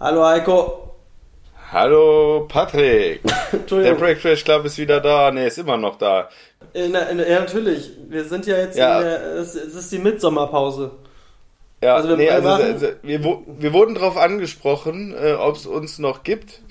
Hallo Heiko. Hallo Patrick. Der Breakfast Club ist wieder da. Ne, ist immer noch da. In, in, ja, natürlich. Wir sind ja jetzt ja. in der. Es, es ist die Mitsommerpause. Ja, also wir, nee, also, also, wir, wir wurden darauf angesprochen, äh, ob es uns noch gibt.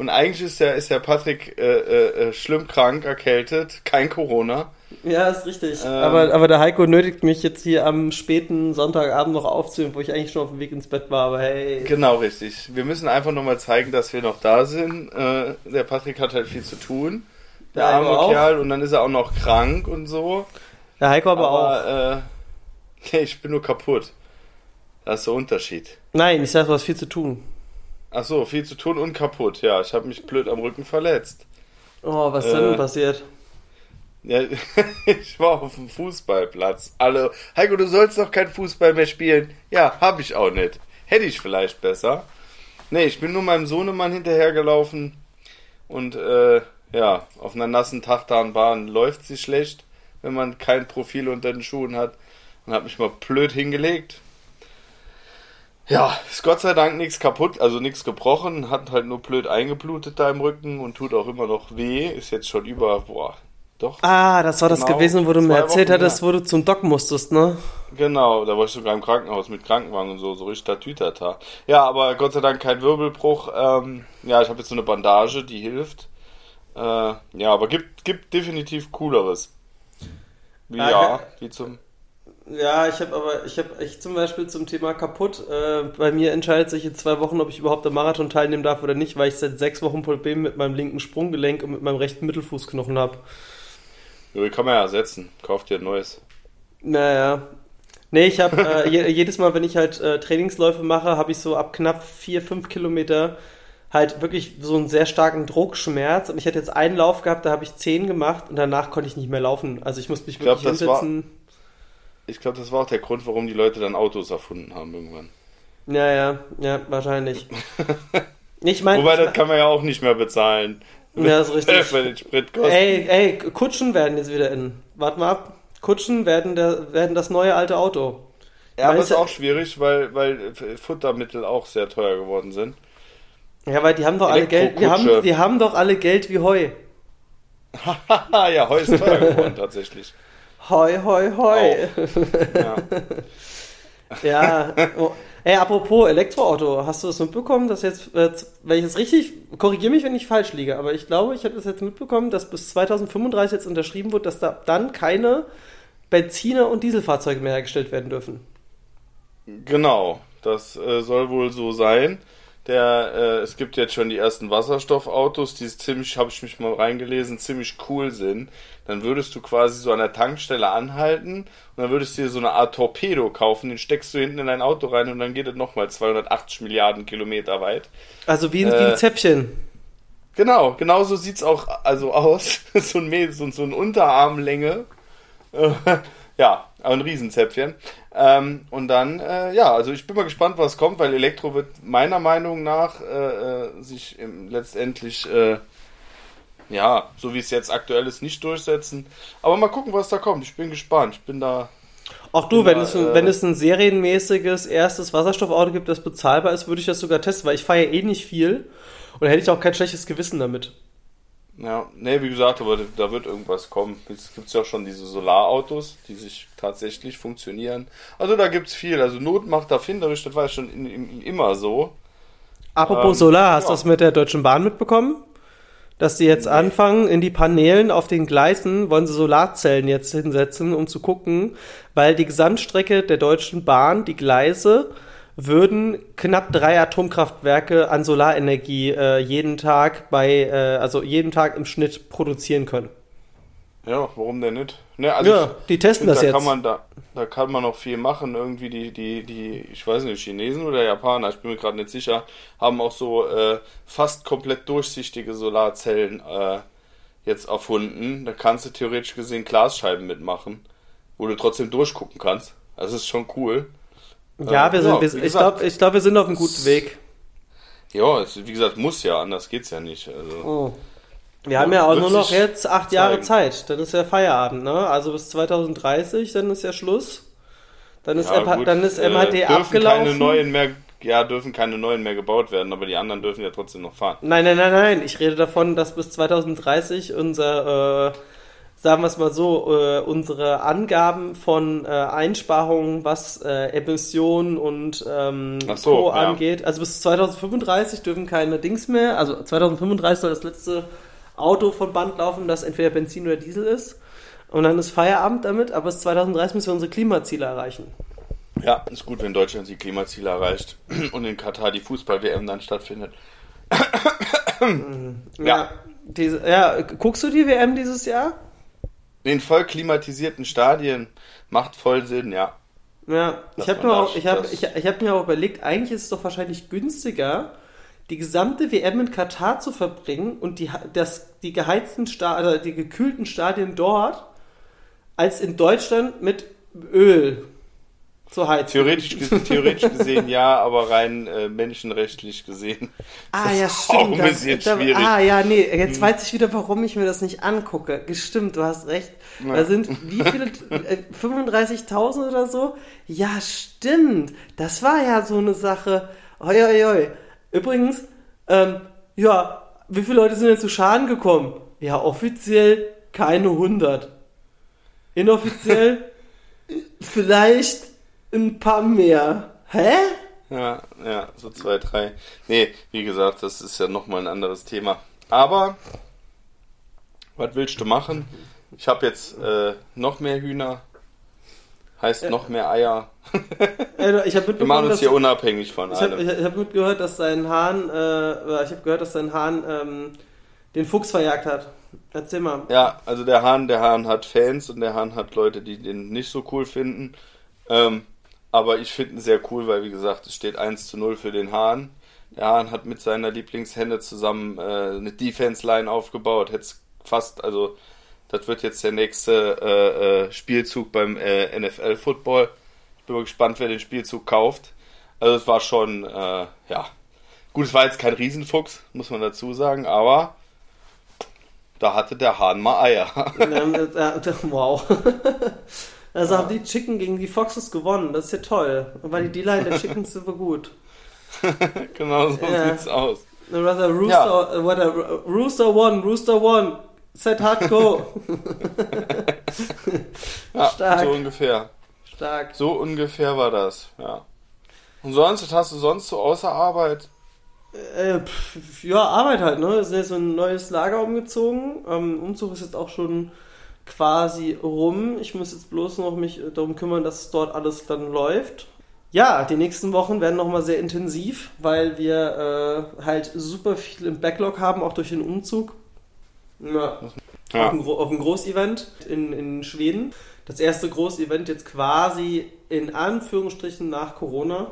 Und eigentlich ist der, ist der Patrick äh, äh, äh, schlimm krank, erkältet, kein Corona. Ja, ist richtig. Ähm, aber, aber der Heiko nötigt mich jetzt hier am späten Sonntagabend noch aufzunehmen, wo ich eigentlich schon auf dem Weg ins Bett war, aber hey. Genau, richtig. Wir müssen einfach nochmal zeigen, dass wir noch da sind. Äh, der Patrick hat halt viel zu tun. Der, der arme Kerl. Und dann ist er auch noch krank und so. Der Heiko aber, aber auch. Äh, ich bin nur kaputt. Das ist der Unterschied. Nein, ich sag, du hast viel zu tun. Ach so, viel zu tun und kaputt. Ja, ich habe mich blöd am Rücken verletzt. Oh, was ist äh, denn passiert? Ja, ich war auf dem Fußballplatz. Alle, Heiko, du sollst doch kein Fußball mehr spielen. Ja, habe ich auch nicht. Hätte ich vielleicht besser. Nee, ich bin nur meinem Sohnemann hinterhergelaufen und äh, ja, auf einer nassen Tachtanbahn läuft sie schlecht, wenn man kein Profil unter den Schuhen hat. Und habe mich mal blöd hingelegt, ja, ist Gott sei Dank nichts kaputt, also nichts gebrochen, hat halt nur blöd eingeblutet da im Rücken und tut auch immer noch weh. Ist jetzt schon über, boah, doch. Ah, das war genau, das gewesen, wo du mir erzählt Wochen, hattest, ja. wo du zum Doc musstest, ne? Genau, da war ich sogar im Krankenhaus mit Krankenwagen und so, so richtig Tütata. Ja, aber Gott sei Dank kein Wirbelbruch. Ähm, ja, ich habe jetzt so eine Bandage, die hilft. Äh, ja, aber gibt, gibt definitiv cooleres. Wie, ah, ja, wie zum ja, ich habe aber, ich habe ich zum Beispiel zum Thema kaputt. Äh, bei mir entscheidet sich in zwei Wochen, ob ich überhaupt am Marathon teilnehmen darf oder nicht, weil ich seit sechs Wochen Probleme mit meinem linken Sprunggelenk und mit meinem rechten Mittelfußknochen habe. Ja, die kann man ja ersetzen. Kauf dir ein neues. Naja. Nee, ich habe äh, jedes Mal, wenn ich halt äh, Trainingsläufe mache, habe ich so ab knapp vier, fünf Kilometer halt wirklich so einen sehr starken Druckschmerz. Und ich hatte jetzt einen Lauf gehabt, da habe ich zehn gemacht und danach konnte ich nicht mehr laufen. Also ich musste mich wirklich glaub, hinsetzen. Ich glaube, das war auch der Grund, warum die Leute dann Autos erfunden haben irgendwann. Ja, ja, ja, wahrscheinlich. ich meine. Wobei, das kann man ja auch nicht mehr bezahlen. Ja, das ist richtig. Bei den Spritkosten. Ey, ey, Kutschen werden jetzt wieder in. Warte mal ab. Kutschen werden, der, werden das neue alte Auto. Ja, aber ist auch schwierig, weil, weil Futtermittel auch sehr teuer geworden sind. Ja, weil die haben doch alle Geld. Die haben, die haben doch alle Geld wie Heu. ja, Heu ist teuer geworden tatsächlich. Hoi, hoi, hoi. Ja. ja. Oh. Ey, apropos Elektroauto, hast du das mitbekommen, dass jetzt, äh, wenn ich es richtig, korrigiere mich, wenn ich falsch liege, aber ich glaube, ich habe das jetzt mitbekommen, dass bis 2035 jetzt unterschrieben wird, dass da dann keine Benziner- und Dieselfahrzeuge mehr hergestellt werden dürfen. Genau, das äh, soll wohl so sein. Der, äh, es gibt jetzt schon die ersten Wasserstoffautos, die ziemlich, habe ich mich mal reingelesen, ziemlich cool sind dann würdest du quasi so an der Tankstelle anhalten und dann würdest du dir so eine Art Torpedo kaufen, den steckst du hinten in dein Auto rein und dann geht es nochmal 280 Milliarden Kilometer weit. Also wie, ein, äh, wie ein Zäpfchen. Genau, genau so sieht es auch also aus. so, ein, so, so eine Unterarmlänge. ja, ein Riesenzäpfchen. Ähm, und dann, äh, ja, also ich bin mal gespannt, was kommt, weil Elektro wird meiner Meinung nach äh, äh sich letztendlich äh, ja, so wie es jetzt aktuell ist, nicht durchsetzen. Aber mal gucken, was da kommt. Ich bin gespannt. Ich bin da. Auch du, wenn, da, es, äh, wenn es ein serienmäßiges erstes Wasserstoffauto gibt, das bezahlbar ist, würde ich das sogar testen, weil ich fahre ja eh nicht viel und da hätte ich auch kein schlechtes Gewissen damit. Ja, nee, wie gesagt, aber da wird irgendwas kommen. Jetzt gibt es ja auch schon diese Solarautos, die sich tatsächlich funktionieren. Also da gibt es viel. Also Not macht erfinderisch, das war schon in, in, immer so. Apropos ähm, Solar, hast ja. du das mit der Deutschen Bahn mitbekommen? dass sie jetzt anfangen, in die Paneelen auf den Gleisen wollen sie Solarzellen jetzt hinsetzen, um zu gucken, weil die Gesamtstrecke der Deutschen Bahn, die Gleise, würden knapp drei Atomkraftwerke an Solarenergie äh, jeden Tag bei, äh, also jeden Tag im Schnitt produzieren können. Ja, warum denn nicht? Ne, also ja, ich, die testen das da jetzt. Kann man da, da kann man noch viel machen. Irgendwie die, die, die, ich weiß nicht, Chinesen oder Japaner, ich bin mir gerade nicht sicher, haben auch so äh, fast komplett durchsichtige Solarzellen äh, jetzt erfunden. Da kannst du theoretisch gesehen Glasscheiben mitmachen, wo du trotzdem durchgucken kannst. Das ist schon cool. Ja, wir sind, ja, wir, ich glaube, ich glaub, wir sind auf einem guten Weg. Ja, es, wie gesagt, muss ja, anders geht's ja nicht. Also. Oh. Wir haben ja auch nur noch jetzt acht Jahre Zeit. Dann ist ja Feierabend, ne? Also bis 2030, dann ist ja Schluss. Dann ist, ja, M dann ist MHD äh, abgelaufen. Keine neuen mehr, ja, dürfen keine neuen mehr gebaut werden, aber die anderen dürfen ja trotzdem noch fahren. Nein, nein, nein, nein. Ich rede davon, dass bis 2030 unser, äh, sagen wir es mal so, äh, unsere Angaben von äh, Einsparungen, was äh, Emissionen und ähm, so, Co. ja. angeht. Also bis 2035 dürfen keine Dings mehr. Also 2035 soll das letzte Auto von Band laufen, das entweder Benzin oder Diesel ist. Und dann ist Feierabend damit, aber bis 2030 müssen wir unsere Klimaziele erreichen. Ja, ist gut, wenn Deutschland die Klimaziele erreicht und in Katar die Fußball-WM dann stattfindet. Ja. Diese, ja, guckst du die WM dieses Jahr? In voll klimatisierten Stadien macht voll Sinn, ja. Ja, ich habe mir, auch- ich hab, ich, ich hab mir auch überlegt, eigentlich ist es doch wahrscheinlich günstiger, die gesamte WM in Katar zu verbringen und die, das, die geheizten Sta oder die gekühlten Stadien dort, als in Deutschland mit Öl zu heizen. Theoretisch, theoretisch gesehen ja, aber rein äh, menschenrechtlich gesehen. Ah, ist ja, das auch stimmt. ein bisschen da, da, schwierig. Hm. ah, ja, nee, jetzt weiß ich wieder, warum ich mir das nicht angucke. Gestimmt, du hast recht. Ja. Da sind wie viele? äh, 35.000 oder so? Ja, stimmt. Das war ja so eine Sache. Hoi, hoi, hoi. Übrigens, ähm, ja, wie viele Leute sind denn zu Schaden gekommen? Ja, offiziell keine 100. Inoffiziell vielleicht ein paar mehr. Hä? Ja, ja, so zwei, drei. Nee, wie gesagt, das ist ja nochmal ein anderes Thema. Aber, was willst du machen? Ich habe jetzt äh, noch mehr Hühner. Heißt noch mehr Eier. Ich habe Wir machen uns dass hier unabhängig von Ich habe allem. ich hab mitgehört, dass sein Hahn, äh, ich habe gehört, dass sein Hahn ähm, den Fuchs verjagt hat. Erzähl mal. Ja, also der Hahn, der Hahn hat Fans und der Hahn hat Leute, die den nicht so cool finden. Ähm, aber ich finde ihn sehr cool, weil wie gesagt, es steht 1 zu 0 für den Hahn. Der Hahn hat mit seiner Lieblingshenne zusammen äh, eine Defense-Line aufgebaut. Hätte fast, also das wird jetzt der nächste äh, äh, Spielzug beim äh, NFL-Football. Ich bin mal gespannt, wer den Spielzug kauft. Also es war schon, äh, ja. Gut, es war jetzt kein Riesenfuchs, muss man dazu sagen, aber da hatte der Hahn mal Eier. Äh, wow. Also haben die Chicken gegen die Foxes gewonnen. Das ist ja toll. Und weil die D-Line der Chickens super gut. genau so Ja. sieht's aus. Rather Rooster, äh, what a, Rooster one, Rooster one. Set hard go. Ja, Stark. so ungefähr. Stark. So ungefähr war das, ja. Und sonst, was hast du sonst so außer Arbeit? Äh, pf, ja, Arbeit halt, ne? Wir sind jetzt in ein neues Lager umgezogen. Ähm, Umzug ist jetzt auch schon quasi rum. Ich muss jetzt bloß noch mich äh, darum kümmern, dass dort alles dann läuft. Ja, die nächsten Wochen werden nochmal sehr intensiv, weil wir äh, halt super viel im Backlog haben, auch durch den Umzug. Ja, auf, Ja, ein, Gro- auf ein Großevent in, in Schweden. Das erste Großevent jetzt quasi in Anführungsstrichen nach Corona.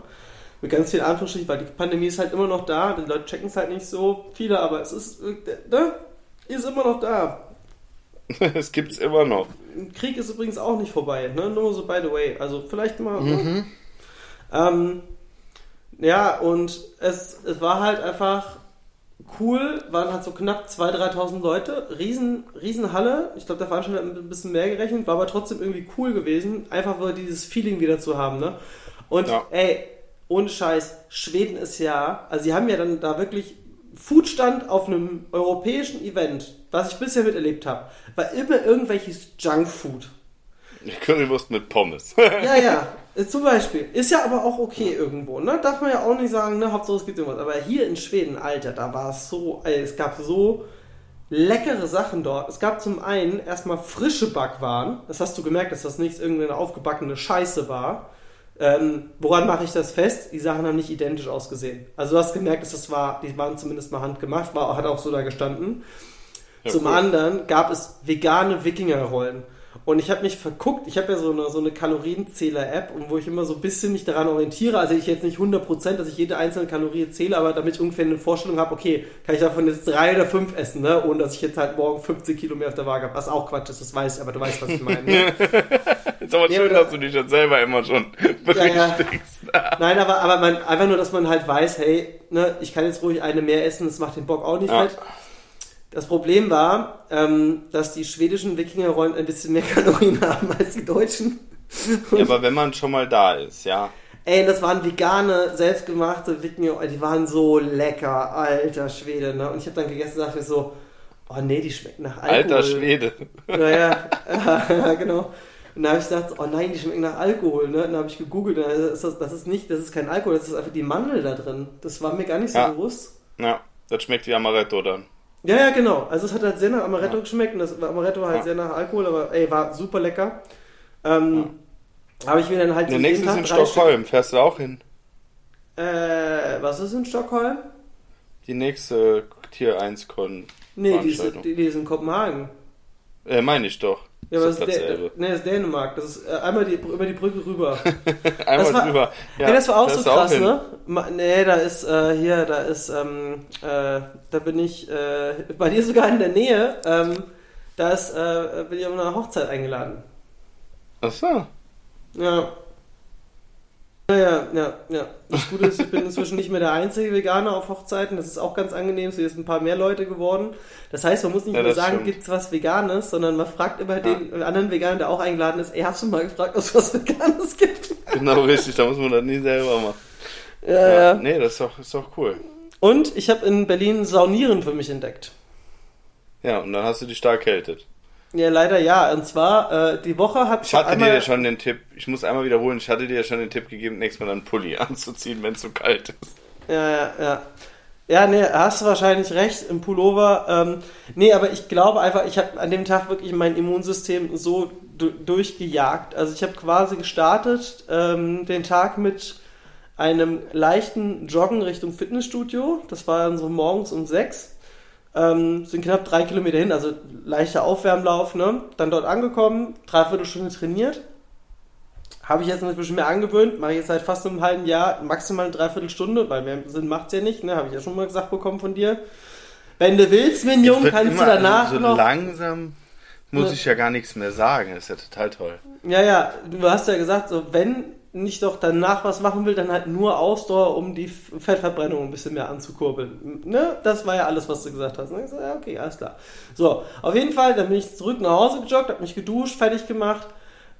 Mit ganz vielen Anführungsstrichen, weil die Pandemie ist halt immer noch da. Die Leute checken es halt nicht so viele, aber es ist, äh, ne? Ist immer noch da. es gibt's immer noch. Krieg ist übrigens auch nicht vorbei, ne? Nur so by the way. Also vielleicht mal. Ne? Ähm, ja, und es, es war halt einfach cool, waren halt so knapp 2.000, 3.000 Leute, riesen, riesen Halle. Ich glaube, der Veranstalter hat ein bisschen mehr gerechnet, war aber trotzdem irgendwie cool gewesen, einfach nur dieses Feeling wieder zu haben, ne? Und Ja. ey, ohne Scheiß, Schweden ist ja, also sie haben ja dann da wirklich Foodstand auf einem europäischen Event, was ich bisher miterlebt habe, war immer irgendwelches Junkfood. Currywurst mit Pommes. Ja, ja, ist zum Beispiel. Ist ja aber auch okay irgendwo, ne? Darf man ja auch nicht sagen, ne? Hauptsache es gibt irgendwas. Aber hier in Schweden, Alter, da war es so, ey, es gab so leckere Sachen dort. Es gab zum einen erstmal frische Backwaren. Das hast du gemerkt, dass das nicht irgendeine aufgebackene Scheiße war. Ähm, woran mache ich das fest? Die Sachen haben nicht identisch ausgesehen. Also du hast gemerkt, dass das war, die waren zumindest mal handgemacht, war, hat auch so da gestanden. Ja, Zum cool. anderen gab es vegane Wikingerrollen. Und ich habe mich verguckt, ich habe ja so eine, so eine Kalorienzähler-App, und wo ich immer so ein bisschen mich daran orientiere. Also ich jetzt nicht 100%, dass ich jede einzelne Kalorie zähle, aber damit ich ungefähr eine Vorstellung habe, okay, kann ich davon jetzt drei oder fünf essen, ne? ohne dass ich jetzt halt morgen 50 Kilo mehr auf der Waage habe. Was auch Quatsch ist, das weiß ich, aber du weißt, was ich meine. Ne? ist aber Ja, schön, aber- dass du dich jetzt selber immer schon Ja, ja. berichtigst. Nein, aber, aber man, einfach nur, dass man halt weiß, hey, ne, ich kann jetzt ruhig eine mehr essen, das macht den Bock auch nicht Ja. fett. Das Problem war, ähm, dass die schwedischen Wikingerrollen ein bisschen mehr Kalorien haben als die deutschen. Ja, aber wenn man schon mal da ist, ja. Ey, das waren vegane, selbstgemachte Vigno, die waren so lecker, alter Schwede, ne? Und ich habe dann gegessen und dachte so, oh nee, die schmecken nach Alkohol. Alter Schwede. Naja, ja, genau. Und da habe ich gedacht, oh nein, die schmecken nach Alkohol, ne? Und dann habe ich gegoogelt, ist das, das ist nicht, das ist kein Alkohol, das ist einfach die Mandel da drin. Das war mir gar nicht so Ja. bewusst. Ja, das schmeckt wie Amaretto dann. Ja, ja, genau. Also es hat halt sehr nach Amaretto Ja. geschmeckt und das Amaretto halt Ja. sehr nach Alkohol, aber ey, war super lecker. Ähm, Habe ich mir dann halt Der nächste ist in Stockholm. Fährst du auch hin? Stück- Äh, was ist in Stockholm? Die nächste Tier 1 Con. Nee, die ist, die ist in Kopenhagen. Äh, meine ich doch. Ja, aber das doch ist, nee, das ist Dänemark. Das ist äh, einmal die, über die Brücke rüber. Einmal das war- drüber. Ja, Ey, das war auch so krass, hin? ne? Ma, nee, da ist äh, hier, da ist, ähm, äh, da bin ich, äh, bei dir sogar in der Nähe, ähm, da ist, äh, bin ich auf einer Hochzeit eingeladen. Ach so. Ja. Ja, ja, ja, ja. Das Gute ist, ich bin inzwischen nicht mehr der einzige Veganer auf Hochzeiten. Das ist auch ganz angenehm. Es sind jetzt ein paar mehr Leute geworden. Das heißt, man muss nicht Ja, nur sagen, stimmt. gibt's was Veganes, sondern man fragt immer den anderen Veganer, der auch eingeladen ist, ey, hast du mal gefragt, ob es was Veganes gibt? Genau richtig, da muss man das nie selber machen. Ja, ja. Nee, das ist doch, ist doch cool. Und ich habe in Berlin Saunieren für mich entdeckt. Ja, und dann hast du dich da erkältet. Ja, leider ja. Und zwar, äh, die Woche hat Ich hatte dir ja schon den Tipp, ich muss einmal wiederholen, ich hatte dir ja schon den Tipp gegeben, nächstes Mal einen Pulli anzuziehen, wenn es so kalt ist. Ja, ja, ja. Ja, nee, hast du wahrscheinlich recht, im Pullover. Ähm, nee, aber ich glaube einfach, ich habe an dem Tag wirklich mein Immunsystem so du durchgejagt. Also ich habe quasi gestartet ähm, den Tag mit einem leichten Joggen Richtung Fitnessstudio. Das war dann so morgens um sechs. Ähm, sind knapp drei Kilometer hin, also leichter Aufwärmlauf, ne? Dann dort angekommen, dreiviertel Stunde trainiert. Habe ich jetzt noch ein bisschen mehr angewöhnt, mache ich jetzt seit fast einem halben Jahr maximal eine Dreiviertelstunde, weil mehr Sinn macht's ja nicht, ne? Habe ich ja schon mal gesagt bekommen von dir. Wenn du willst, Mignon, kannst du danach so noch. langsam muss Ne. ich ja gar nichts mehr sagen, das ist ja total toll. Ja, ja, du hast ja gesagt, so wenn nicht doch danach was machen will, dann halt nur Ausdauer, um die Fettverbrennung ein bisschen mehr anzukurbeln. Ne? Das war ja alles, was du gesagt hast. Ne? Ich so, ja, okay, alles klar. So, auf jeden Fall, dann bin ich zurück nach Hause gejoggt, habe mich geduscht, fertig gemacht,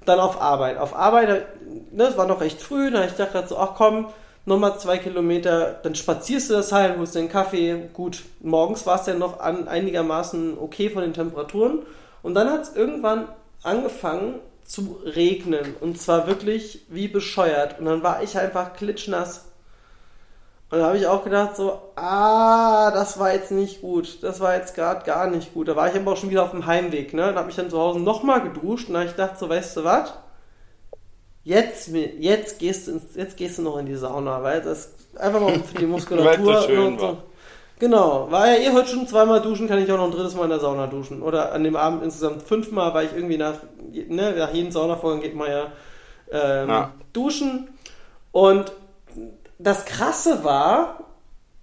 dann auf Arbeit. Auf Arbeit, ne, es war noch recht früh, da ich dachte so, ach komm, nochmal zwei Kilometer, dann spazierst du das halt, holst einen Kaffee. Gut, morgens war es ja noch an, einigermaßen okay von den Temperaturen. Und dann hat es irgendwann angefangen zu regnen. Und zwar wirklich wie bescheuert. Und dann war ich einfach klitschnass. Und da habe ich auch gedacht so, ah, das war jetzt nicht gut. Das war jetzt gerade gar nicht gut. Da war ich aber auch schon wieder auf dem Heimweg. Ne? Da habe ich dann zu Hause nochmal geduscht. Und da habe ich gedacht so, weißt du was? Jetzt, jetzt, gehst du ins, jetzt gehst du noch in die Sauna, weil das einfach mal für die Muskulatur. So Genau, war ja eh heute schon zweimal duschen, kann ich auch noch ein drittes Mal in der Sauna duschen. Oder an dem Abend insgesamt fünfmal, weil ich irgendwie nach, ne, nach jedem Saunavorgang geht man ja, ähm, Ja. duschen. Und das Krasse war,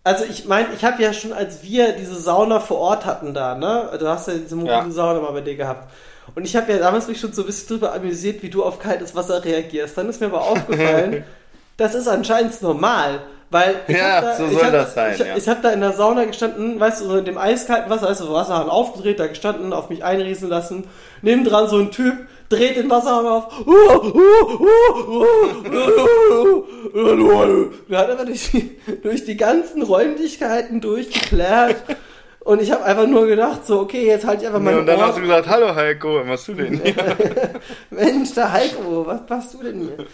also ich meine, ich habe ja schon, als wir diese Sauna vor Ort hatten da, ne, du hast ja diese mobile Ja. Sauna mal bei dir gehabt. Und ich habe ja damals mich schon so ein bisschen drüber amüsiert, wie du auf kaltes Wasser reagierst. Dann ist mir aber aufgefallen, das ist anscheinend normal. Weil ich Ja, hab da, so soll hab, das sein, Ich, ja. ich habe da in der Sauna gestanden, weißt du, so in dem eiskalten Wasser, also Wasserhahn aufgedreht, da gestanden, auf mich einrieseln lassen. Nebendran so ein Typ dreht den Wasserhahn auf. Der hat einfach durch die, durch die ganzen Räumlichkeiten durchgeklärt. Und ich habe einfach nur gedacht, so, okay, jetzt halte ich einfach Ja, meine und dann Ohren- hast du gesagt, hallo Heiko, was machst du denn hier? Mensch, der Heiko, was machst du denn hier?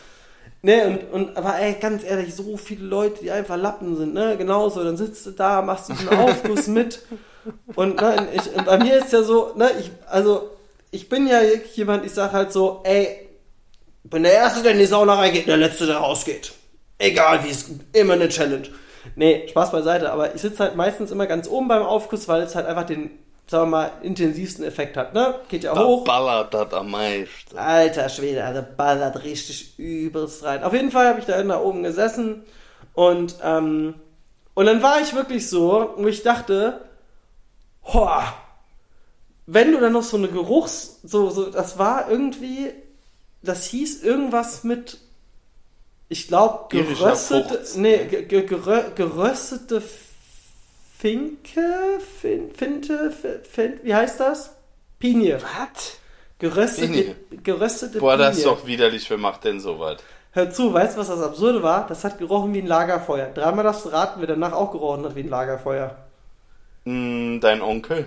Ne, und, und, aber ey, ganz ehrlich, so viele Leute, die einfach Lappen sind, ne, genauso, dann sitzt du da, machst du einen Aufguss mit. Und, ne, ich, und bei mir ist ja so, ne, ich, also, ich bin ja wirklich jemand, ich sag halt so, ey, bin der Erste, der in die Sauna reingeht, der Letzte, der rausgeht. Egal wie es, immer eine Challenge. Nee, Spaß beiseite, aber ich sitze halt meistens immer ganz oben beim Aufguss, weil es halt einfach den, sagen wir mal, intensivsten Effekt hat, ne? Geht ja Da hoch. ballert das am meisten. Alter Schwede, also ballert richtig übelst rein. Auf jeden Fall habe ich da da oben gesessen und, ähm, und dann war ich wirklich so, wo ich dachte, hoa, wenn du dann noch so eine Geruchs, so, so, das war irgendwie, das hieß irgendwas mit, ich glaube, geröstete, nee, ge, ge, gerö, geröstete Finke, fin, Finte, Fin, wie heißt das? Pinie. Was? Geröstete, Pinie. geröstete Boah, das ist Pinie. doch widerlich, wer macht denn sowas? Hör zu, weißt du, was das Absurde war? Das hat gerochen wie ein Lagerfeuer. Dreimal darfst du raten, wer danach auch gerochen hat wie ein Lagerfeuer. Mm, dein Onkel.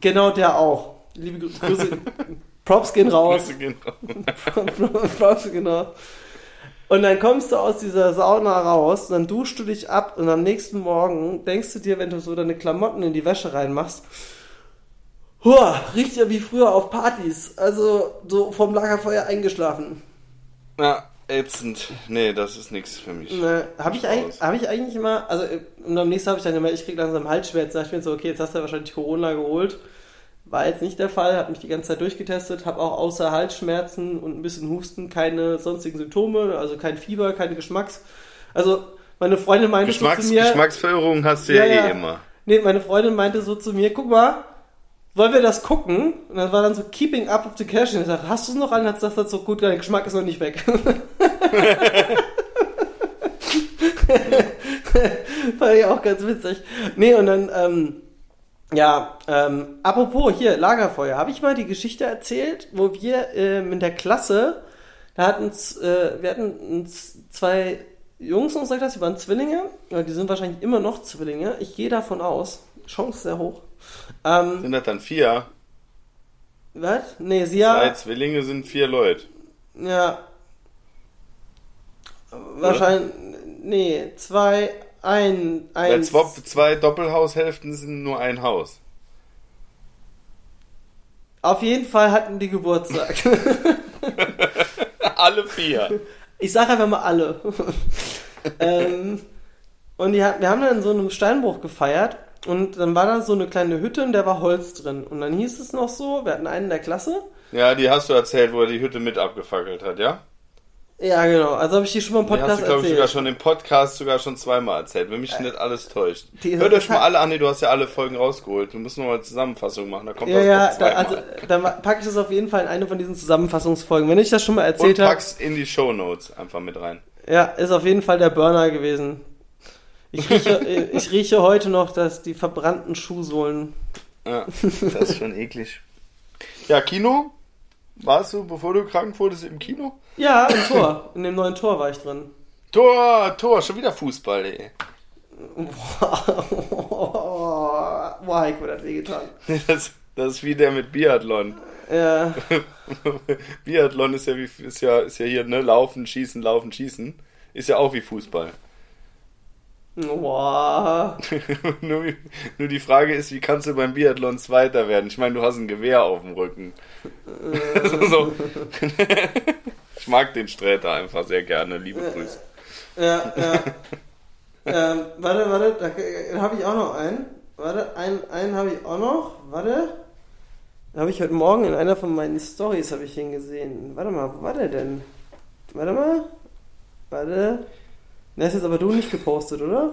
Genau der auch. Liebe Grü- Grüße. Props gehen raus. Grüße gehen raus. Props, genau. Und dann kommst du aus dieser Sauna raus, und dann duschst du dich ab und am nächsten Morgen denkst du dir, wenn du so deine Klamotten in die Wäsche reinmachst, Hua, riecht ja wie früher auf Partys. Also so vom Lagerfeuer eingeschlafen. Ja, ätzend. Nee, das ist nichts für mich. Ne, habe ich, eigentlich- hab ich eigentlich immer, also äh, und am nächsten habe ich dann gemerkt, ich krieg langsam Halsschmerzen. Da dachte ich mir so, okay, jetzt hast du ja wahrscheinlich Corona geholt. War jetzt nicht der Fall, habe mich die ganze Zeit durchgetestet, habe auch außer Halsschmerzen und ein bisschen Husten keine sonstigen Symptome, also kein Fieber, keine Geschmacks. Also meine Freundin meinte so Geschmacks, zu mir, Geschmacksverirrung hast du ja, Ja, ja. eh immer. nee, meine Freundin meinte so zu mir, guck mal, wollen wir das gucken? Und dann war dann so Keeping Up with the Cash. Und ich sagte, hast du es noch an? Hat das so gut, dein Geschmack ist noch nicht weg. Fand ich auch ganz witzig. Nee, und dann, ähm, ja, ähm, apropos hier, Lagerfeuer. Habe ich mal die Geschichte erzählt, wo wir ähm, in der Klasse, da hatten äh, wir hatten uns zwei Jungs in unserer Klasse, die waren Zwillinge, oder die sind wahrscheinlich immer noch Zwillinge. Ich gehe davon aus. Chance sehr hoch. Ähm, Sind das dann vier? was? Nee, sie Zwei ja. Zwillinge sind vier Leute. Ja. Wahrscheinlich. Nee, zwei, ein, Weil eins. zwei, zwei Doppelhaushälften sind nur ein Haus. Auf jeden Fall hatten die Geburtstag. Alle vier. Ich sage einfach mal alle. ähm, und die, wir haben dann in so einem Steinbruch gefeiert und dann war da so eine kleine Hütte und da war Holz drin. Und dann hieß es noch so, wir hatten einen in der Klasse. Ja, die hast du erzählt, wo er die Hütte mit abgefackelt hat, ja? Ja, genau. Also habe ich die schon mal im Die hast Podcast du, glaube ich, erzählt. sogar schon im Podcast sogar schon zweimal erzählt, wenn mich nicht alles täuscht. Hört euch mal alle an, nee, du hast ja alle Folgen rausgeholt. Du musst noch mal eine Zusammenfassung machen, da kommt ja, das ja, da, also dann packe ich das auf jeden Fall in eine von diesen Zusammenfassungsfolgen. Wenn ich das schon mal erzählt habe, pack's in die Shownotes einfach mit rein. ja, ist auf jeden Fall der Burner gewesen. Ich rieche, ich rieche heute noch, dass die verbrannten Schuhsohlen. Ja, das ist schon eklig. Ja, Kino? Warst du, bevor du krank wurdest, im Kino? Ja, im Tor. In dem neuen Tor war ich drin. Tor, Tor, schon wieder Fußball, ey. Boah, Heiko, das wehgetan. Das, das ist wie der mit Biathlon. Ja, Biathlon ist ja, wie, ist, ja, ist ja hier, ne? Laufen, schießen, laufen, schießen. Ist ja auch wie Fußball. nur, nur die Frage ist, wie kannst du beim Biathlon Zweiter werden? Ich meine, du hast ein Gewehr auf dem Rücken. so. ich mag den Sträter einfach sehr gerne. Liebe Grüße. Ja, ja. ähm, warte, warte, da, da habe ich auch noch einen. Warte, einen, einen habe ich auch noch. Warte. Habe ich heute Morgen in einer von meinen Stories habe ich ihn gesehen. Warte mal, wo war der denn? Warte mal. Warte. Der ist jetzt aber du nicht gepostet, oder?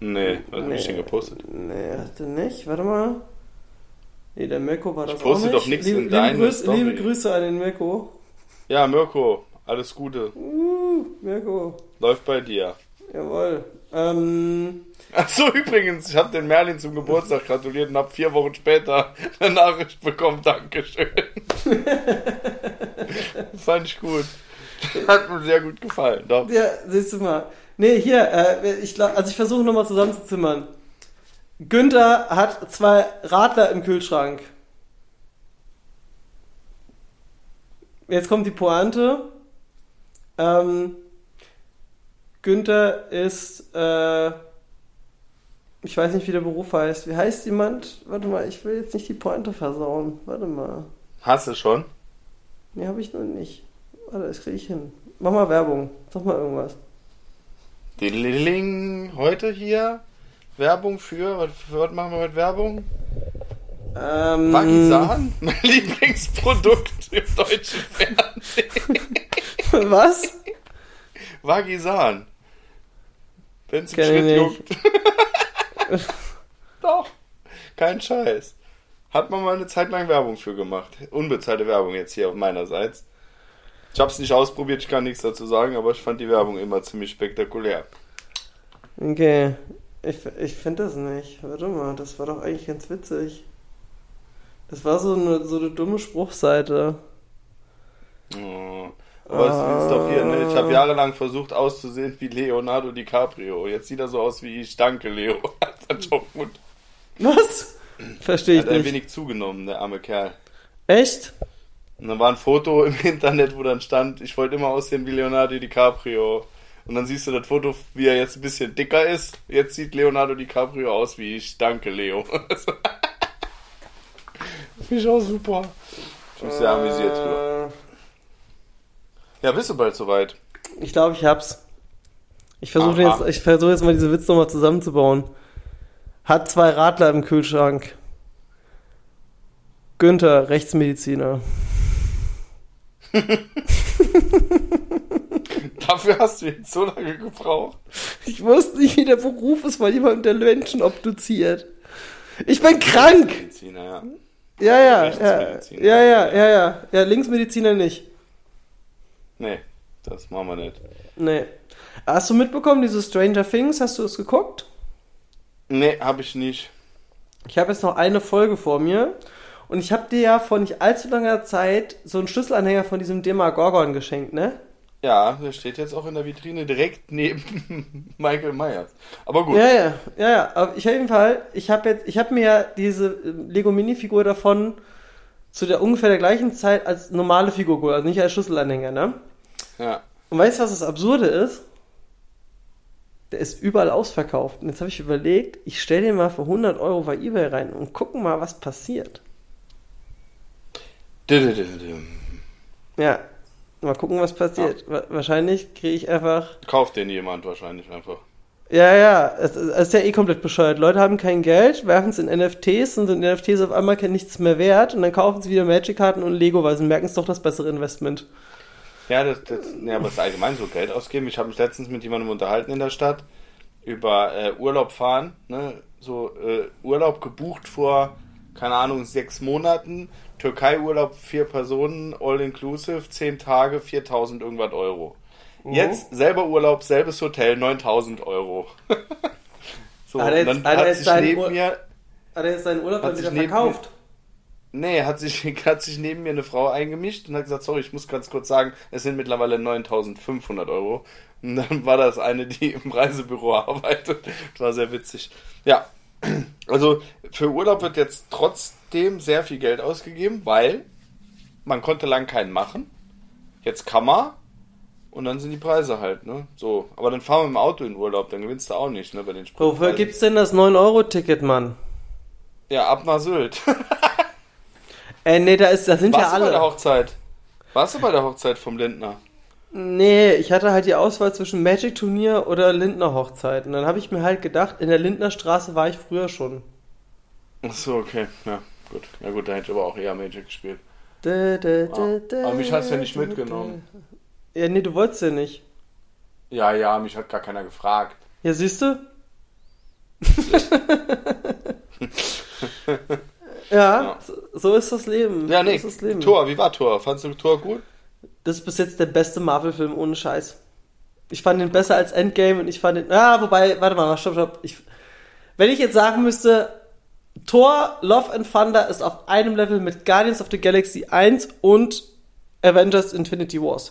Nee, was hab ich Nee. denn gepostet? Nee, hat er nicht. Warte mal. Nee, der Mirko war das Ich poste auch nicht. doch nichts in deine liebe, Grüße, Story. liebe Grüße an den Mirko. Ja, Mirko, alles Gute. Uh, Mirko. Läuft bei dir. Jawohl. Ähm, Achso, übrigens, ich habe den Merlin zum Geburtstag gratuliert und habe vier Wochen später eine Nachricht bekommen. Dankeschön. Fand ich gut. Hat mir sehr gut gefallen. Doch. Ja, siehst du mal. Nee, hier, äh, ich also ich versuche nochmal zusammenzuzimmern. Günther hat zwei Radler im Kühlschrank. Jetzt kommt die Pointe. Ähm, Günther ist, äh, ich weiß nicht, wie der Beruf heißt. Wie heißt jemand? Warte mal, ich will jetzt nicht die Pointe versauen. Warte mal. Hast du schon? Nee, habe ich noch nicht. Warte, das kriege ich hin. Mach mal Werbung. Sag mal irgendwas. Diddling, heute hier Werbung für, was, für was machen wir heute Werbung? Ähm, Vagisan, mein Lieblingsprodukt im deutschen Fernsehen. Was? Vagisan. Wenn's im Schritt juckt. Doch, kein Scheiß. Hat man mal eine Zeit lang Werbung für gemacht. Unbezahlte Werbung jetzt hier auf meinerseits. Ich hab's nicht ausprobiert, ich kann nichts dazu sagen, aber ich fand die Werbung immer ziemlich spektakulär. Okay. Ich, ich finde das nicht. Warte mal, das war doch eigentlich ganz witzig. Das war so eine, so eine dumme Spruchseite. Oh. Aber es ist doch hier, ne? Ich habe jahrelang versucht auszusehen wie Leonardo DiCaprio. Jetzt sieht er so aus wie ich. Danke, Leo. Hat. Was? Verstehe ich Hat ein nicht. wenig zugenommen, der arme Kerl. Echt? Und dann war ein Foto im Internet, wo dann stand, ich wollte immer aussehen wie Leonardo DiCaprio. Und dann siehst du das Foto, wie er jetzt ein bisschen dicker ist. Jetzt sieht Leonardo DiCaprio aus wie ich. Danke, Leo. Finde ich auch super. Ich bin sehr amüsiert drüber. Ja, bist du bald soweit? Ich glaube, ich hab's. Ich versuche jetzt, ich versuche jetzt mal diese Witz nochmal zusammenzubauen. Hat zwei Radler im Kühlschrank. Günther, Rechtsmediziner. Dafür hast du jetzt so lange gebraucht. Ich wusste nicht, wie der Beruf ist von jemandem, der Menschen obduziert. Ich bin krank! Mediziner, ja. Ja, ja, ja, ja, ja, ja, ja. Ja, Linksmediziner nicht. Nee, das machen wir nicht. Nee. Hast du mitbekommen, diese Stranger Things? Hast du es geguckt? Nee, hab ich nicht. Ich habe jetzt noch eine Folge vor mir und ich habe dir ja vor nicht allzu langer Zeit so einen Schlüsselanhänger von diesem Demagorgon geschenkt, ne? Ja, der steht jetzt auch in der Vitrine direkt neben Michael Myers. Aber gut. Ja, ja, ja, ja. Aber ich auf jeden Fall, ich habe jetzt, ich habe mir ja diese äh, Lego Mini-Figur davon zu der ungefähr der gleichen Zeit als normale Figur geholt, also nicht als Schlüsselanhänger, ne? Ja. Und weißt du, was das Absurde ist? Der ist überall ausverkauft. Und jetzt habe ich überlegt, ich stelle den mal für 100 Euro bei eBay rein und gucken mal, was passiert. Ja, mal gucken, was passiert. Wa- Wahrscheinlich kriege ich einfach. Kauft den jemand wahrscheinlich einfach. Ja, ja, es, es ist ja eh komplett bescheuert. Leute haben kein Geld, werfen es in NFTs und sind NFTs auf einmal kein nichts mehr wert und dann kaufen sie wieder Magic-Karten und Lego, weil sie merken es doch das bessere Investment. Ja, das, das, ja, aber es ist allgemein so Geld ausgeben. Ich habe mich letztens mit jemandem unterhalten in der Stadt über äh, Urlaub fahren. Ne? So äh, Urlaub gebucht vor, keine Ahnung, sechs Monaten. Türkei-Urlaub, vier Personen, all inclusive, zehn Tage, 4000 irgendwas Euro. Jetzt selber Urlaub, selbes Hotel, 9000 Euro. so, Hat er jetzt- dann hat er hat jetzt sich seinen neben Ur- mir Hat er jetzt seinen Urlaub Hat dann sich wieder neben verkauft? Nee, hat sich, hat sich neben mir eine Frau eingemischt und hat gesagt, sorry, ich muss ganz kurz sagen, es sind mittlerweile 9500 Euro. Und dann war das eine, die im Reisebüro arbeitet. Das war sehr witzig. Ja, also für Urlaub wird jetzt trotzdem sehr viel Geld ausgegeben, weil man konnte lang keinen machen. Jetzt kann man. Und dann sind die Preise halt, ne? So. Aber dann fahren wir im Auto in Urlaub, dann gewinnst du auch nicht, ne? Bei den Wofür Spritpreisen. gibt's denn das 9-Euro-Ticket, Mann? Ja, ab nach Sylt. Äh, nee, da, ist, da sind Warst ja du bei der alle. Hochzeit? Warst du bei der Hochzeit vom Lindner? Nee, ich hatte halt die Auswahl zwischen Magic-Turnier oder Lindner-Hochzeit. Und dann habe ich mir halt gedacht, in der Lindnerstraße war ich früher schon. Ach so, okay. Ja, gut. Ja gut, da hätte ich aber auch eher Magic gespielt. Dä, dä, Ah, dä, dä, aber mich hast du ja nicht mitgenommen. Ja, nee, du wolltest ja nicht. Ja, ja, mich hat gar keiner gefragt. Ja, siehst du? ja, Ja. so- so ist das Leben. Ja, so nee. ist das Leben. Tor, wie war Tor? Fandst du Tor gut? Das ist bis jetzt der beste Marvel-Film ohne Scheiß. Ich fand ihn besser als Endgame und ich fand ihn. Ah, wobei, warte mal, stopp, stopp. Ich, wenn ich jetzt sagen müsste, Thor, Love and Thunder ist auf einem Level mit Guardians of the Galaxy 1 und Avengers Infinity Wars.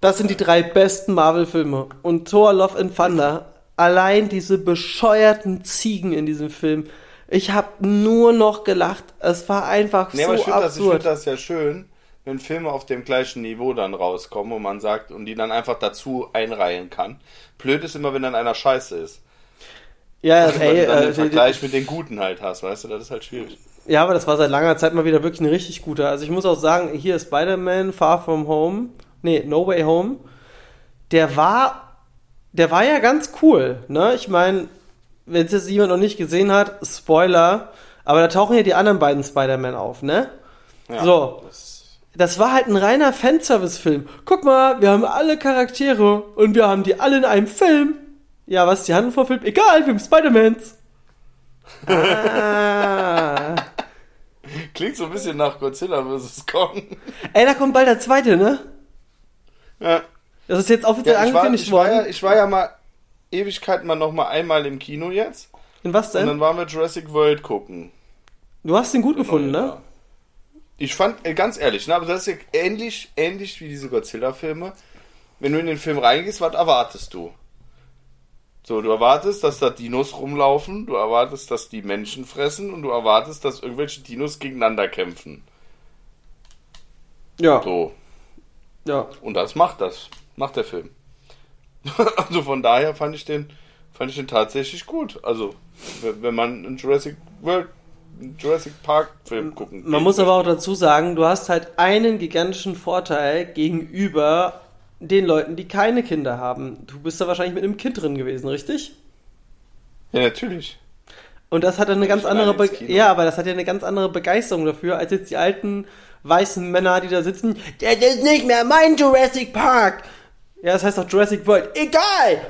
Das sind die drei besten Marvel-Filme. Und Thor, Love and Thunder, allein diese bescheuerten Ziegen in diesem Film. Ich habe nur noch gelacht. Es war einfach Nee, so aber ich finde das, ich absurd. find das ja schön, wenn Filme auf dem gleichen Niveau dann rauskommen und man sagt, und die dann einfach dazu einreihen kann. Blöd ist immer, wenn dann einer scheiße ist. ja, Weil ey, dann äh, den die- Vergleich mit den Guten halt hast, weißt du, das ist halt schwierig. Ja, aber das war seit langer Zeit mal wieder wirklich ein richtig guter. Also ich muss auch sagen, hier Spider-Man Far From Home, nee, No Way Home, der war, der war ja ganz cool, ne? Ich meine, wenn es jetzt jemand noch nicht gesehen hat, Spoiler, aber da tauchen ja die anderen beiden Spider-Man auf, ne? Ja, So. Das, Das war halt ein reiner Fanservice-Film. Guck mal, wir haben alle Charaktere und wir haben die alle in einem Film. Ja, was die Handlung vom Film? Egal, wir haben Spider-Mans. Ah. klingt so ein bisschen nach Godzilla vs. Kong. Ey, da kommt bald der zweite, ne? Ja. Das ist jetzt offiziell Ja, ich, war, angekündigt ich, war ja, worden. ich war ja mal Ewigkeiten mal noch mal einmal im Kino jetzt. In was Und denn? dann waren wir Jurassic World gucken. Du hast den gut gefunden, ne? Ich fand, äh, ganz ehrlich, ne, aber das ist ja ähnlich, ähnlich wie diese Godzilla-Filme. Wenn du in den Film reingehst, was erwartest du? So, du erwartest, dass da Dinos rumlaufen, du erwartest, dass die Menschen fressen und du erwartest, dass irgendwelche Dinos gegeneinander kämpfen. Ja. So. Ja. Und das macht das. Macht der Film. also von daher fand ich den, fand ich den tatsächlich gut. Also, wenn man einen Jurassic World, Jurassic Park Film gucken Man muss aber auch dazu sagen, du hast halt einen gigantischen Vorteil gegenüber den Leuten, die keine Kinder haben. Du bist da wahrscheinlich mit einem Kind drin gewesen, richtig? Ja, natürlich. Und das hat dann eine ganz andere, Be ja, aber das hat ja eine ganz andere Begeisterung dafür, als jetzt die alten weißen Männer, die da sitzen. Das ist nicht mehr mein Jurassic Park. Ja, das heißt doch Jurassic World. Egal.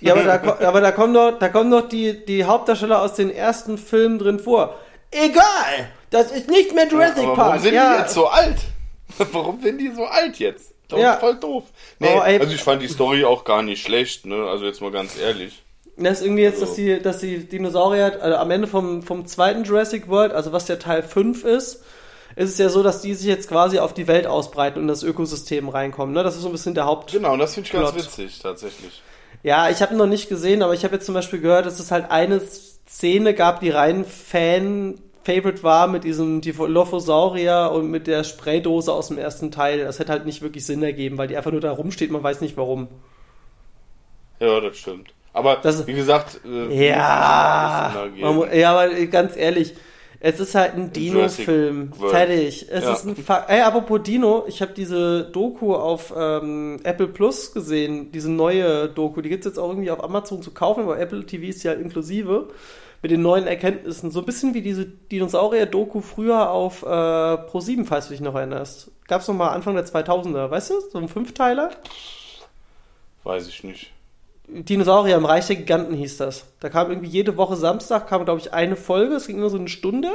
Ja, aber da, aber da kommen doch, da kommen doch die, die Hauptdarsteller aus den ersten Filmen drin vor. Egal. Das ist nicht mehr Jurassic aber Park. warum sind ja. die jetzt so alt? warum sind die so alt jetzt? Doch, Ja. voll doof. Nee, Oh, also ich fand die Story auch gar nicht schlecht, ne? Also jetzt mal ganz ehrlich. Das ist irgendwie jetzt, dass Also- die, dass die Dinosaurier, also am Ende vom, vom zweiten Jurassic World, also was der Teil 5 ist, ist es ja so, dass die sich jetzt quasi auf die Welt ausbreiten und in das Ökosystem reinkommen. Ne? Das ist so ein bisschen der Haupt. Genau, und das finde ich ganz witzig, tatsächlich. Ja, ich habe noch nicht gesehen, aber ich habe jetzt zum Beispiel gehört, dass es halt eine Szene gab, die rein Fan-Favorite war mit diesem Dilophosaurier und mit der Spraydose aus dem ersten Teil. Das hätte halt nicht wirklich Sinn ergeben, weil die einfach nur da rumsteht, man weiß nicht warum. Ja, das stimmt. Aber Das- wie gesagt, äh, Ja, man ja, aber ganz ehrlich, es ist halt ein Dino-Film. Fertig. Es Ja. ist ein Fa Ey, apropos Dino, ich habe diese Doku auf ähm, Apple Plus gesehen, diese neue Doku. Die gibt's jetzt auch irgendwie auf Amazon zu kaufen, aber Apple TV ist ja inklusive. Mit den neuen Erkenntnissen. So ein bisschen wie diese Dinosaurier-Doku früher auf äh, Pro7, falls du dich noch erinnerst. Gab's noch mal Anfang der 2000er, weißt du? So ein Fünfteiler. Weiß ich nicht. Dinosaurier im Reich der Giganten hieß das. Da kam irgendwie jede Woche Samstag, kam glaube ich eine Folge, es ging nur so eine Stunde.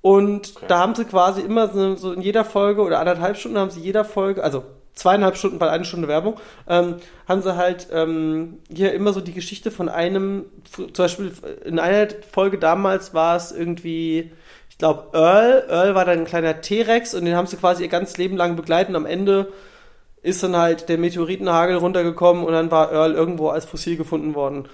Und Okay. da haben sie quasi immer so, so in jeder Folge oder anderthalb Stunden haben sie jeder Folge, also zweieinhalb Stunden, weil eine Stunde Werbung, ähm, haben sie halt ähm, hier immer so die Geschichte von einem, zum Beispiel in einer Folge damals war es irgendwie, ich glaube Earl, Earl war dann ein kleiner T-Rex und den haben sie quasi ihr ganzes Leben lang begleitet und am Ende ist dann halt der Meteoritenhagel runtergekommen und dann war Earl irgendwo als Fossil gefunden worden.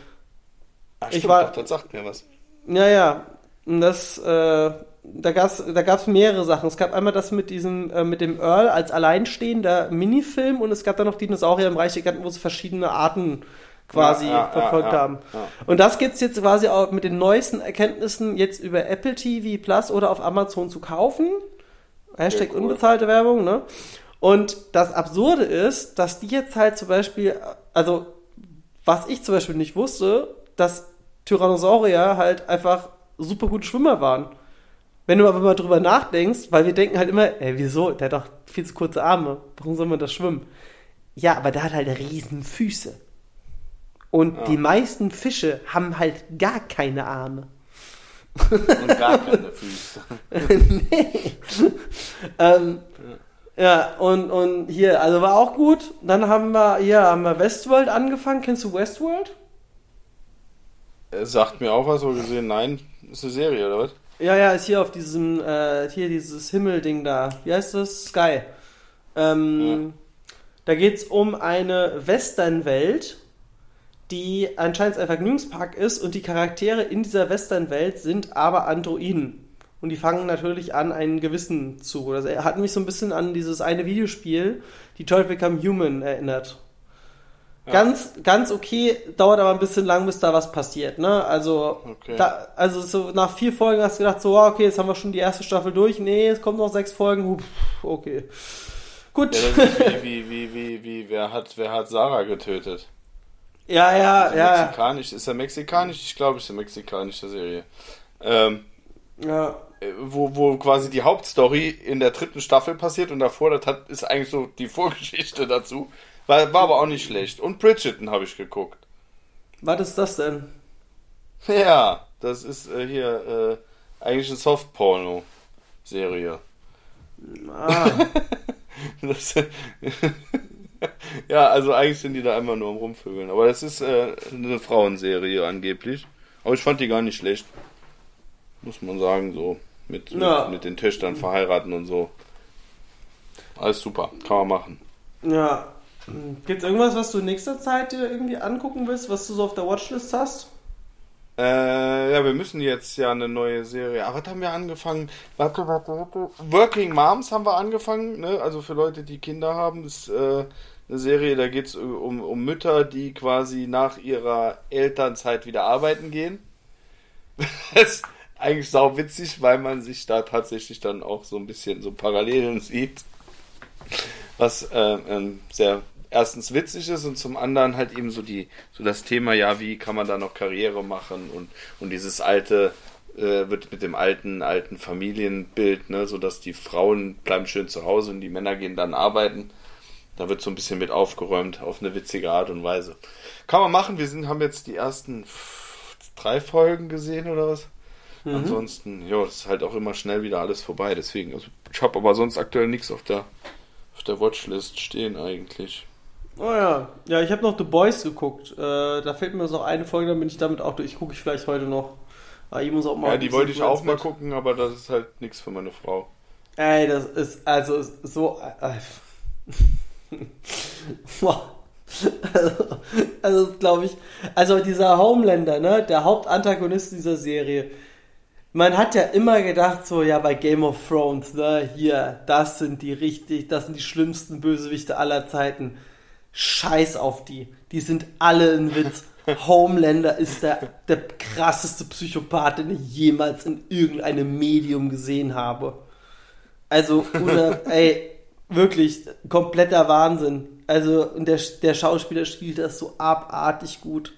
Ach, Ich stimmt, war- doch, das sagt mir was. Ja, ja. Und das, äh, da gab's, da gab's mehrere Sachen. Es gab einmal das mit diesem, äh, mit dem Earl als alleinstehender Minifilm und es gab dann noch Dinosaurier im Reich der Giganten, wo sie verschiedene Arten quasi Ja, ja, verfolgt ja, haben. Und das gibt's jetzt quasi auch mit den neuesten Erkenntnissen jetzt über Apple TV Plus oder auf Amazon zu kaufen. Hashtag cool. unbezahlte Werbung, ne? Und das Absurde ist, dass die jetzt halt zum Beispiel, also was ich zum Beispiel nicht wusste, dass Tyrannosaurier halt einfach super gute Schwimmer waren. Wenn du aber mal drüber nachdenkst, weil wir denken halt immer, ey, wieso? Der hat doch viel zu kurze Arme. Warum soll man das schwimmen? Ja, aber der hat halt riesen Füße. Und Ja. die meisten Fische haben halt gar keine Arme. Und gar keine Füße. nee. ähm, ja, und, und hier, also war auch gut. Dann haben wir, hier haben wir Westworld angefangen. Kennst du Westworld? Er sagt mir auch was, aber gesehen, nein, ist eine Serie, oder was? Ja, ja, ist hier auf diesem, äh, hier dieses Himmelding da. Wie heißt das? Sky. Ähm, Da geht's um eine Westernwelt, die anscheinend ein Vergnügungspark ist und die Charaktere in dieser Westernwelt sind aber Androiden. Und die fangen natürlich an, einen Gewissen zu. Also er hat mich so ein bisschen an dieses eine Videospiel, Detroit Become Human, erinnert. Ja. Ganz, ganz okay, dauert aber ein bisschen lang, bis da was passiert, ne? Also, Okay. da, also so nach vier Folgen hast du gedacht, so, okay, jetzt haben wir schon die erste Staffel durch. Nee, es kommen noch sechs Folgen. Huh, pff, Okay. Gut. Ja, wie, wie, wie, wie, wie, wer hat, wer hat Sarah getötet? Ja, ja, er ja. Mexikanisch? Ist er mexikanisch? Ich glaube, es ist eine mexikanische Serie. Ähm, ja. Äh, wo, wo quasi die Hauptstory in der dritten Staffel passiert und davor, das hat, ist eigentlich so die Vorgeschichte dazu. War, war aber auch nicht schlecht. Und Bridgerton habe ich geguckt. Was ist das denn? Ja, das ist äh, hier äh, eigentlich eine Soft-Porno-Serie. Ah, Das, ja, also eigentlich sind die da einfach nur am Rumvögeln. Aber das ist äh, eine Frauenserie angeblich. Aber ich fand die gar nicht schlecht. Muss man sagen, so. Mit, Ja. mit, mit den Töchtern verheiraten und so. Alles super, kann man machen. Ja. Gibt es irgendwas, was du in nächster Zeit dir irgendwie angucken willst, was du so auf der Watchlist hast? Äh, ja, wir müssen jetzt ja eine neue Serie. Aber was haben wir angefangen? Warte, warte, warte. Working Moms haben wir angefangen, ne? Also für Leute, die Kinder haben, das ist äh, eine Serie, da geht es um, um Mütter, die quasi nach ihrer Elternzeit wieder arbeiten gehen. das eigentlich sau witzig, weil man sich da tatsächlich dann auch so ein bisschen so Parallelen sieht. Was äh, ähm, sehr erstens witzig ist und zum anderen halt eben so die so das Thema ja wie kann man da noch Karriere machen und und dieses alte äh, wird mit dem alten alten Familienbild ne so dass die Frauen bleiben schön zu Hause und die Männer gehen dann arbeiten. Da wird so ein bisschen mit aufgeräumt auf eine witzige Art und Weise. Kann man machen. Wir sind haben jetzt die ersten drei Folgen gesehen oder was ansonsten ja ist halt auch immer schnell wieder alles vorbei deswegen also ich habe aber sonst aktuell nichts auf der auf der Watchlist stehen eigentlich Oh ja. Ja, ich habe noch The Boys geguckt. Äh, da fehlt mir noch eine Folge, dann bin ich damit auch durch. Gucke ich vielleicht heute noch. Aber ich muss auch mal. Ja, die wollte ich auch mal gucken, aber das ist halt nichts für meine Frau. Ey, das ist also ist so. Äh, Boah. also, also glaube ich. Also dieser Homelander, ne, der Hauptantagonist dieser Serie. Man hat ja immer gedacht, so, ja, bei Game of Thrones, ne, hier, das sind die richtig, das sind die schlimmsten Bösewichte aller Zeiten. Scheiß auf die. Die sind alle ein Witz. Homelander ist der, der krasseste Psychopath, den ich jemals in irgendeinem Medium gesehen habe. Also, ohne, ey, wirklich, kompletter Wahnsinn. Also, und der, der Schauspieler spielt das so abartig gut.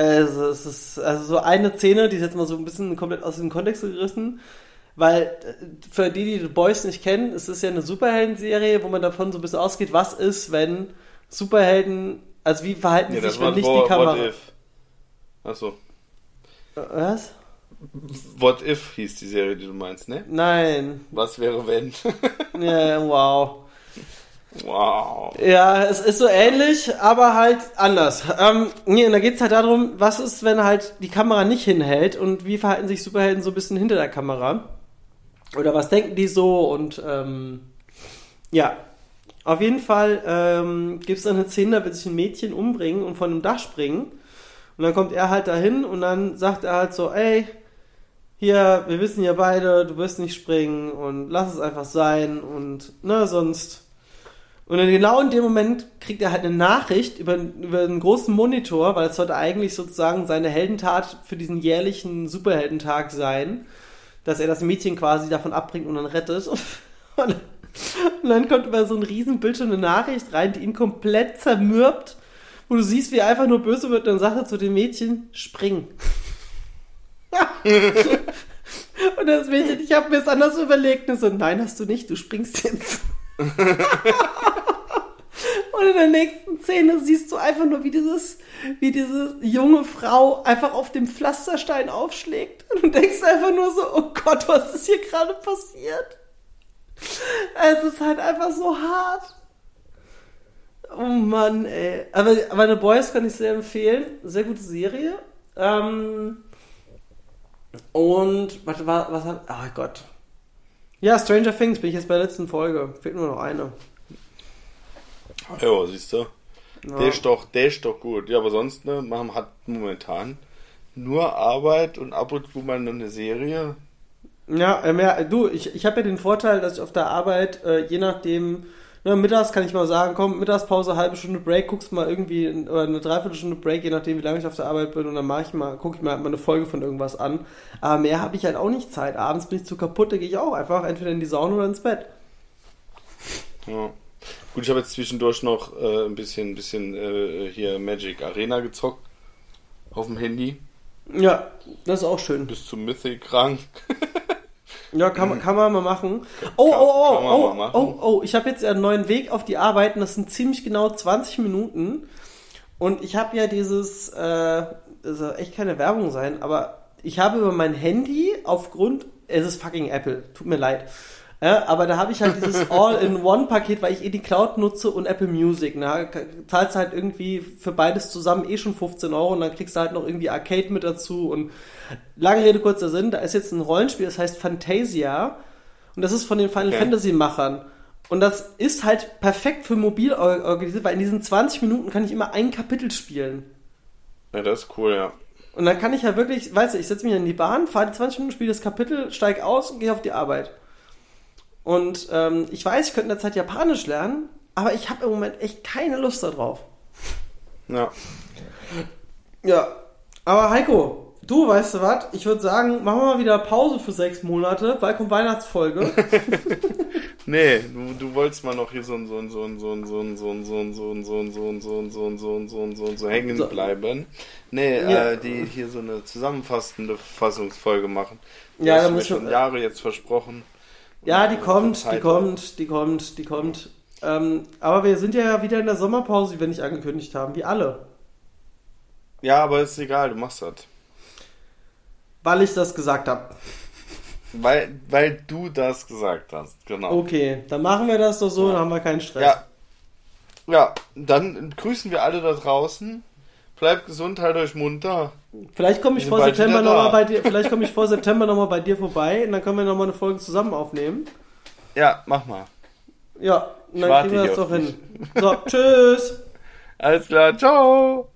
Also, es ist, also so eine Szene, die ist jetzt mal so ein bisschen komplett aus dem Kontext gerissen, weil äh, für die, die The Boys nicht kennen, es ist ja eine Superhelden-Serie, wo man davon so ein bisschen ausgeht, was ist, wenn Superhelden, also wie verhalten Nee, sich, wenn nicht die Kamera. What If. Achso. Was? What If hieß die Serie, die du meinst, ne? Nein. Was wäre wenn? Ja, wow. Wow. Ja, es ist so ähnlich, aber halt anders. Ähm, nee, und da geht's halt darum, was ist, wenn halt die Kamera nicht hinhält und wie verhalten sich Superhelden so ein bisschen hinter der Kamera? Oder was denken die so? Und ähm, ja, auf jeden Fall ähm, gibt's dann eine Szene, da wird sich ein Mädchen umbringen und von einem Dach springen. Und dann kommt er halt dahin und dann sagt er halt so, ey, hier, wir wissen ja beide, du wirst nicht springen und lass es einfach sein und ne, sonst. Und genau in dem Moment kriegt er halt eine Nachricht über, über einen großen Monitor, weil es sollte eigentlich sozusagen seine Heldentat für diesen jährlichen Superheldentag sein, dass er das Mädchen quasi davon abbringt und dann rettet. Und, und dann kommt über so einen riesen Bildschirm eine Nachricht rein, die ihn komplett zermürbt, wo du siehst, wie er einfach nur böse wird und dann sagt er zu dem Mädchen, spring. Und das Mädchen, ich habe mir es anders überlegt. Und so, nein, hast du nicht, du springst jetzt. und in der nächsten Szene siehst du einfach nur, wie dieses, wie diese junge Frau einfach auf dem Pflasterstein aufschlägt. Und du denkst einfach nur so, oh Gott, was ist hier gerade passiert? Es ist halt einfach so hart. Oh Mann, ey. Aber, aber The Boys kann ich sehr empfehlen. Sehr gute Serie. Ähm, und, was, was hat. Oh Gott. Ja, Stranger Things bin ich jetzt bei der letzten Folge. Fehlt nur noch eine. Ja, siehst du. Ja. Der ist doch, der ist doch gut. Ja, aber sonst, ne, man hat momentan nur Arbeit und ab und zu mal eine Serie. Ja, ähm, ja du, ich, ich habe ja den Vorteil, dass ich auf der Arbeit, äh, je nachdem, ne, mittags kann ich mal sagen, komm, Mittagspause, halbe Stunde Break, guckst mal irgendwie, oder eine Dreiviertelstunde Break, je nachdem, wie lange ich auf der Arbeit bin, und dann mache ich mal, gucke ich mir halt mal eine Folge von irgendwas an. Aber mehr habe ich halt auch nicht Zeit. Abends bin ich zu kaputt, da gehe ich auch einfach entweder in die Sauna oder ins Bett. Ja. Gut, ich habe jetzt zwischendurch noch äh, ein bisschen, ein bisschen äh, hier Magic Arena gezockt. Auf dem Handy. Ja, das ist auch schön. Bis zum Mythic Rang. Ja, kann, man- kann man mal machen. Oh, oh, oh, kann oh, mal machen. oh, oh, ich habe jetzt einen neuen Weg auf die Arbeit und das sind ziemlich genau 20 Minuten. Und ich habe ja dieses, äh, das soll echt keine Werbung sein, aber ich habe über mein Handy aufgrund, es ist fucking Apple, tut mir leid. Ja, aber da habe ich halt dieses All-in-One-Paket, weil ich eh die Cloud nutze und Apple Music. Ne? Zahlst halt irgendwie für beides zusammen eh schon 15 Euro und dann kriegst du halt noch irgendwie Arcade mit dazu. Und lange Rede, kurzer Sinn, da ist jetzt ein Rollenspiel, das heißt Fantasia. Und das ist von den Final Okay. Fantasy Machern. Und das ist halt perfekt für mobil or- organisiert, weil in diesen 20 Minuten kann ich immer ein Kapitel spielen. Ja, das ist cool, ja. Und dann kann ich ja wirklich, weißt du, ich setze mich in die Bahn, fahre die 20 Minuten, spiele das Kapitel, steig aus und gehe auf die Arbeit. Und ähm, ich weiß, ich könnte in der Zeit Japanisch lernen, aber ich habe im Moment echt keine Lust darauf. Ja. Ja, aber Heiko, du weißt du was? Ich würde sagen, machen wir mal wieder Pause für sechs Monate, weil kommt Weihnachtsfolge. Nee, du, du wolltest mal noch hier so ein so ein so ein so ein so ein so ein so ein so ein so ein so ein so ein so ein so ein so ein so ein so hängen bleiben. Nee, äh, die hier so eine zusammenfassende Fassungsfolge machen. Ja, da müssen wir- schon Jahre jetzt versprochen. Ja, die kommt, die kommt, die kommt, die kommt. Ähm, aber wir sind ja wieder in der Sommerpause, die wir nicht angekündigt haben, wie alle. Ja, aber ist egal, du machst das. Weil ich das gesagt habe. Weil, weil du das gesagt hast, genau. Okay, dann machen wir das doch so, dann haben wir keinen Stress. Ja. Ja, dann grüßen wir alle da draußen. Bleibt gesund, halt euch munter. Vielleicht komme ich vor September nochmal bei dir, vielleicht komme ich vor September noch mal bei dir vorbei und dann können wir nochmal eine Folge zusammen aufnehmen. Ja, mach mal. Ja, dann kriegen wir das doch hin. So, tschüss. Alles klar, ciao.